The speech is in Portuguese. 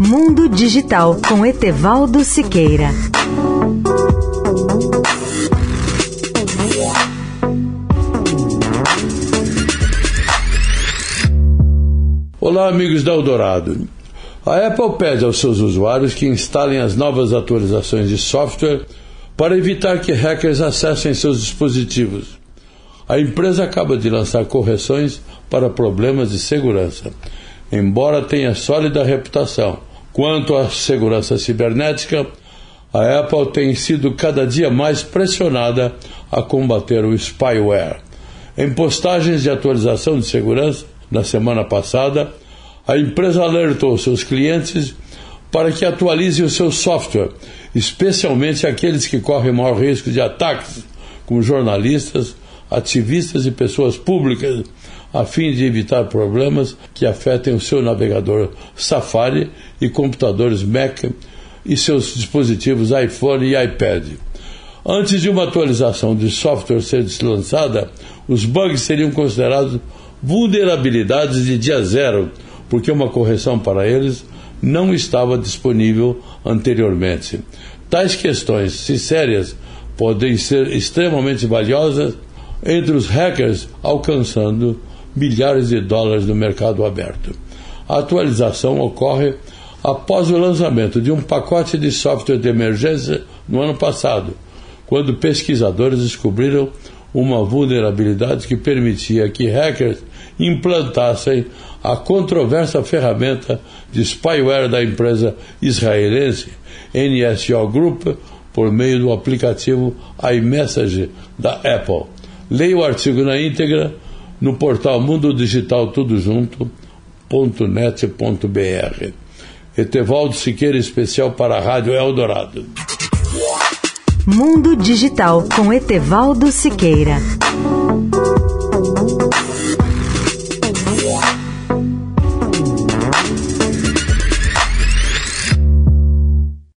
Mundo Digital com Etevaldo Siqueira. Olá, amigos da Eldorado. A Apple pede aos seus usuários que instalem as novas atualizações de software para evitar que hackers acessem seus dispositivos. A empresa acaba de lançar correções para problemas de segurança, embora tenha sólida reputação. Quanto à segurança cibernética, a Apple tem sido cada dia mais pressionada a combater o spyware. Em postagens de atualização de segurança, na semana passada, a empresa alertou seus clientes para que atualizem o seu software, especialmente aqueles que correm maior risco de ataques, como jornalistas, ativistas e pessoas públicas, a fim de evitar problemas que afetem o seu navegador Safari e computadores Mac e seus dispositivos iPhone e iPad. Antes de uma atualização de software ser lançada, os bugs seriam considerados vulnerabilidades de dia zero porque uma correção para eles não estava disponível anteriormente. Tais questões, se sérias, podem ser extremamente valiosas entre os hackers, alcançando milhares de dólares no mercado aberto. A atualização ocorre após o lançamento de um pacote de software de emergência no ano passado, quando pesquisadores descobriram uma vulnerabilidade que permitia que hackers implantassem a controversa ferramenta de spyware da empresa israelense NSO Group por meio do aplicativo iMessage da Apple. Leia o artigo na íntegra no portal Mundo Digital Tudo Junto.net.br. Etevaldo Siqueira, especial para a Rádio Eldorado. Mundo Digital com Etevaldo Siqueira.